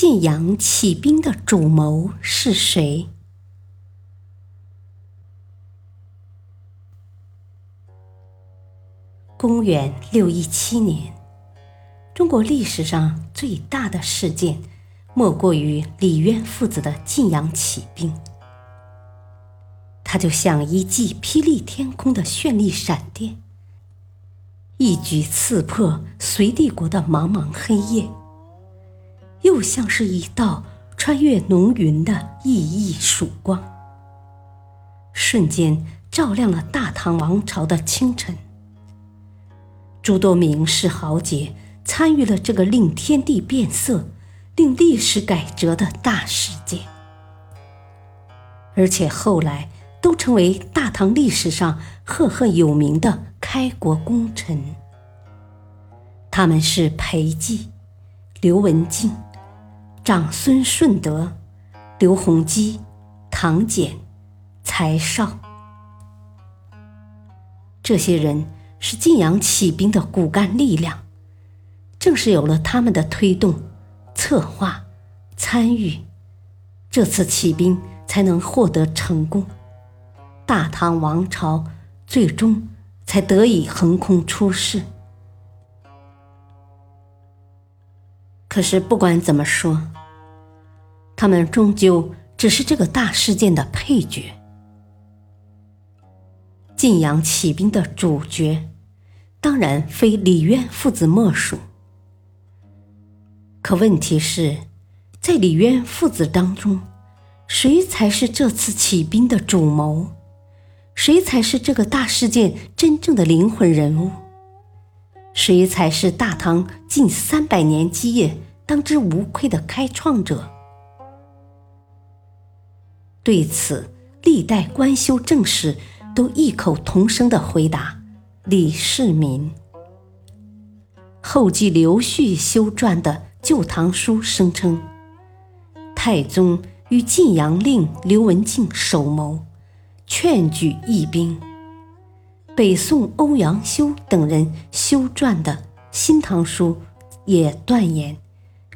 晋阳起兵的主谋是谁？公元六一七年，中国历史上最大的事件，莫过于李渊父子的晋阳起兵。他就像一记霹雳天空的绚丽闪电，一举刺破隋帝国的茫茫黑夜。又像是一道穿越浓云的熠熠曙光，瞬间照亮了大唐王朝的清晨。诸多名士豪杰参与了这个令天地变色、令历史改折的大事件，而且后来都成为大唐历史上赫赫有名的开国功臣。他们是裴寂、刘文静。长孙顺德、刘弘基、唐俭、柴绍，这些人是晋阳起兵的骨干力量。正是有了他们的推动、策划、参与，这次起兵才能获得成功，大唐王朝最终才得以横空出世。可是不管怎么说，他们终究只是这个大事件的配角。晋阳起兵的主角，当然非李渊父子莫属。可问题是，在李渊父子当中，谁才是这次起兵的主谋？谁才是这个大事件真正的灵魂人物？谁才是大唐近三百年基业当之无愧的开创者？对此，历代官修正史都异口同声的回答：李世民。后继刘旭修撰的《旧唐书》声称，太宗与晋阳令刘文静首谋，劝举义兵。北宋欧阳修等人修撰的《新唐书》也断言，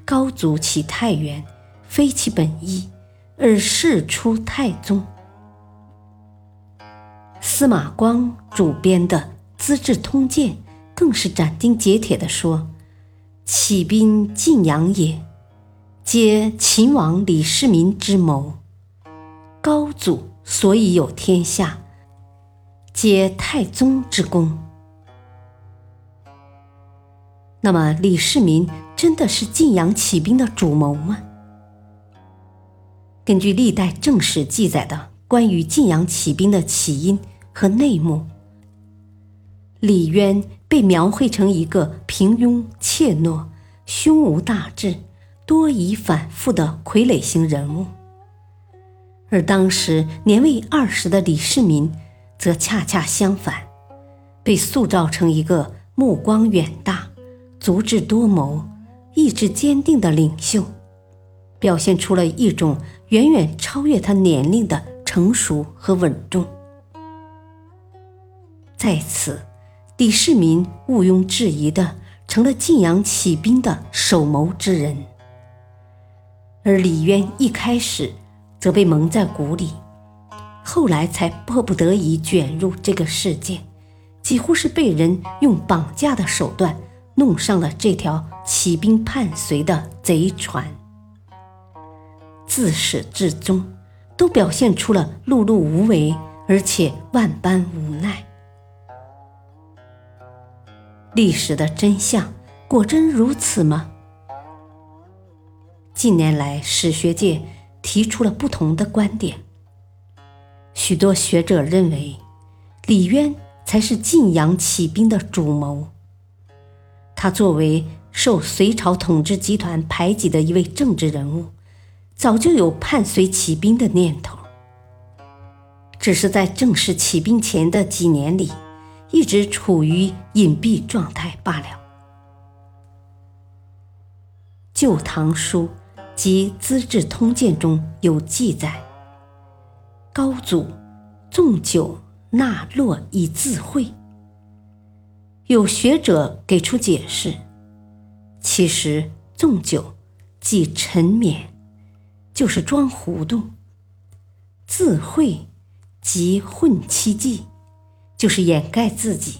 高祖起太原，非其本意，而事出太宗。司马光主编的《资治通鉴》更是斩钉截铁地说：“起兵晋阳也，皆秦王李世民之谋。高祖所以有天下。”皆太宗之功。那么，李世民真的是晋阳起兵的主谋吗？根据历代正史记载的关于晋阳起兵的起因和内幕，李渊被描绘成一个平庸怯懦、胸无大志、多疑反复的傀儡型人物，而当时年未二十的李世民。则恰恰相反，被塑造成一个目光远大、足智多谋、意志坚定的领袖，表现出了一种远远超越他年龄的成熟和稳重。在此，李世民毋庸置疑的成了晋阳起兵的首谋之人，而李渊一开始则被蒙在鼓里。后来才迫不得已卷入这个事件，几乎是被人用绑架的手段弄上了这条起兵叛隋的贼船。自始至终，都表现出了碌碌无为，而且万般无奈。历史的真相果真如此吗？近年来，史学界提出了不同的观点。许多学者认为，李渊才是晋阳起兵的主谋，他作为受隋朝统治集团排挤的一位政治人物，早就有叛隋起兵的念头，只是在正式起兵前的几年里，一直处于隐蔽状态罢了。《旧唐书》及《资治通鉴》中有记载：高祖纵酒纳洛以自会。有学者给出解释，其实纵酒即沉湎，就是装糊涂；自讳即混七计，就是掩盖自己。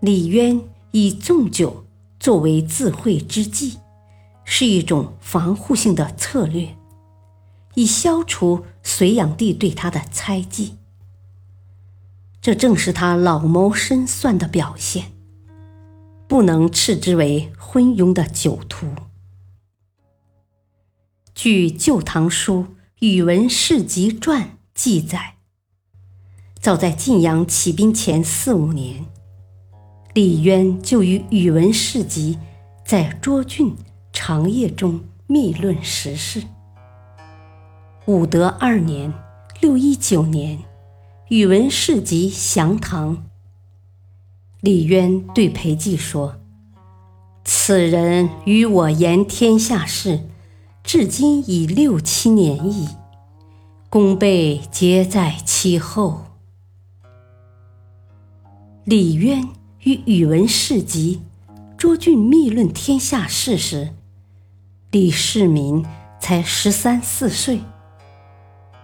李渊以纵酒作为自讳之计，是一种防护性的策略，以消除隋炀帝对他的猜忌。这正是他老谋深算的表现，不能斥之为昏庸的酒徒。据《旧唐书·宇文士集传》记载，早在晋阳起兵前四五年，李渊就与宇文士集在涿郡长夜中密论时事。武德二年（六一九年）。宇文士集降唐，李渊对裴寂说：“此人与我言天下事，至今已六七年矣，功倍皆在其后。”李渊与宇文士集涿郡密论天下事时，李世民才十三四岁，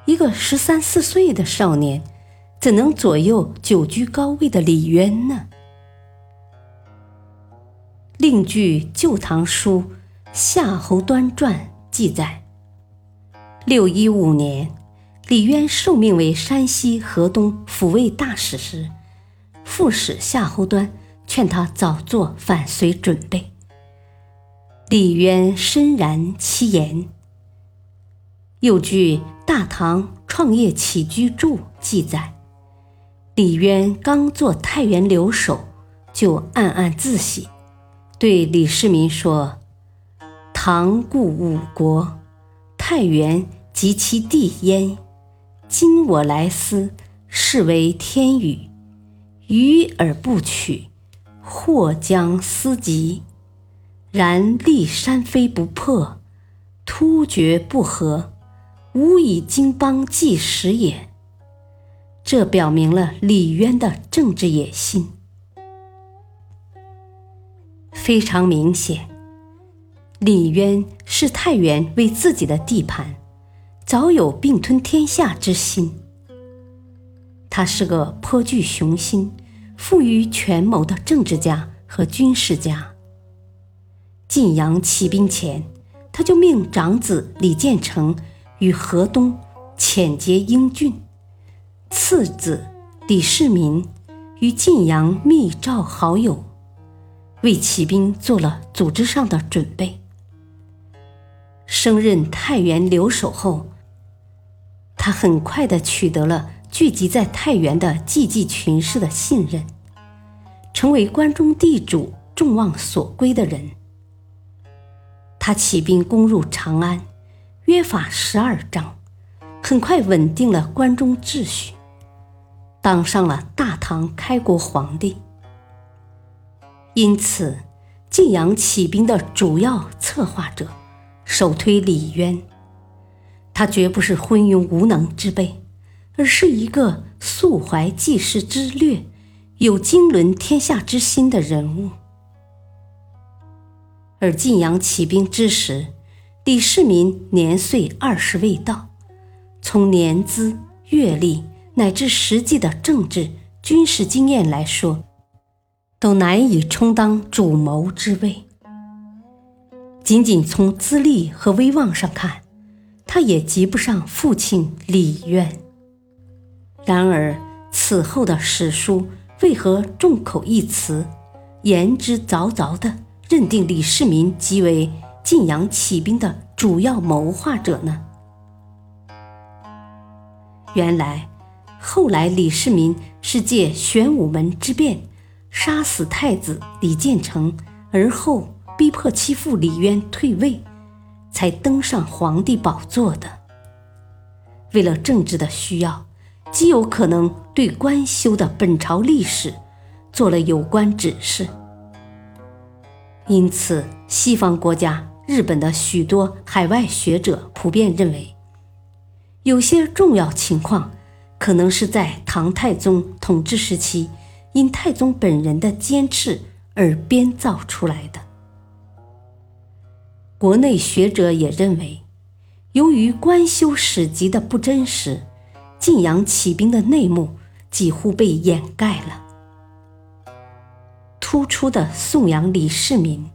一个十三四岁的少年。怎能左右久居高位的李渊呢？另据《旧唐书·夏侯端传》记载，六一五年，李渊受命为山西、河东抚慰大使时，副使夏侯端劝他早做反隋准备。李渊深然其言。又据《大唐创业起居注》记载。李渊刚做太原留守，就暗暗自喜，对李世民说：“唐故五国，太原及其地焉。今我来思，是为天宇，予而不取，或将思及。然立山非不破，突厥不和，吾以经邦济时也。”这表明了李渊的政治野心。非常明显，李渊视太原为自己的地盘，早有并吞天下之心。他是个颇具雄心、富于权谋的政治家和军事家。晋阳起兵前，他就命长子李建成与河东浅节英俊。次子李世民与晋阳密召好友，为起兵做了组织上的准备。升任太原留守后，他很快的取得了聚集在太原的济济群士的信任，成为关中地主众望所归的人。他起兵攻入长安，约法十二章，很快稳定了关中秩序。当上了大唐开国皇帝，因此晋阳起兵的主要策划者首推李渊。他绝不是昏庸无能之辈，而是一个素怀济世之略、有经纶天下之心的人物。而晋阳起兵之时，李世民年岁二十未到，从年资、阅历。乃至实际的政治、军事经验来说，都难以充当主谋之位。仅仅从资历和威望上看，他也及不上父亲李渊。然而，此后的史书为何众口一词，言之凿凿地认定李世民即为晋阳起兵的主要谋划者呢？原来。后来，李世民是借玄武门之变杀死太子李建成，而后逼迫其父李渊退位，才登上皇帝宝座的。为了政治的需要，极有可能对官修的本朝历史做了有关指示。因此，西方国家、日本的许多海外学者普遍认为，有些重要情况可能是在唐太宗统治时期，因太宗本人的坚持而编造出来的。国内学者也认为，由于官修史籍的不真实，晋阳起兵的内幕几乎被掩盖了。突出的颂扬李世民，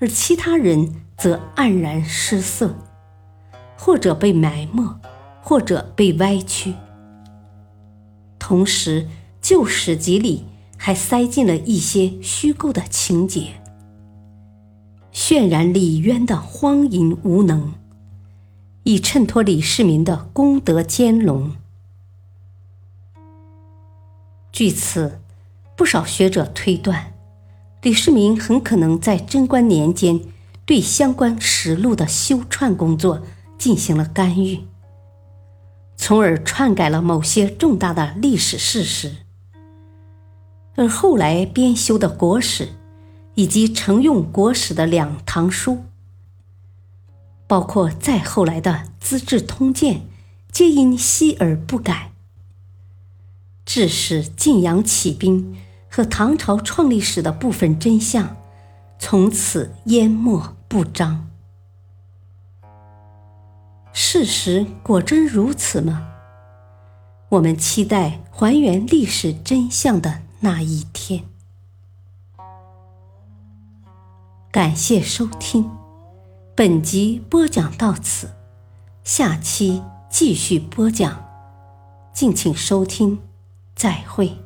而其他人则黯然失色，或者被埋没，或者被歪曲。同时，旧史籍里还塞进了一些虚构的情节，渲染李渊的荒淫无能，以衬托李世民的功德兼容。据此，不少学者推断。李世民很可能在贞观年间对相关实录的修串工作进行了干预，从而篡改了某些重大的历史事实。而后来编修的国史以及承用国史的两唐书，包括再后来的《资治通鉴》，皆因稀而不改，致使晋阳起兵。和唐朝创立史的部分真相，从此淹没不彰。事实果真如此吗？我们期待还原历史真相的那一天。感谢收听，本集播讲到此，下期继续播讲，敬请收听，再会。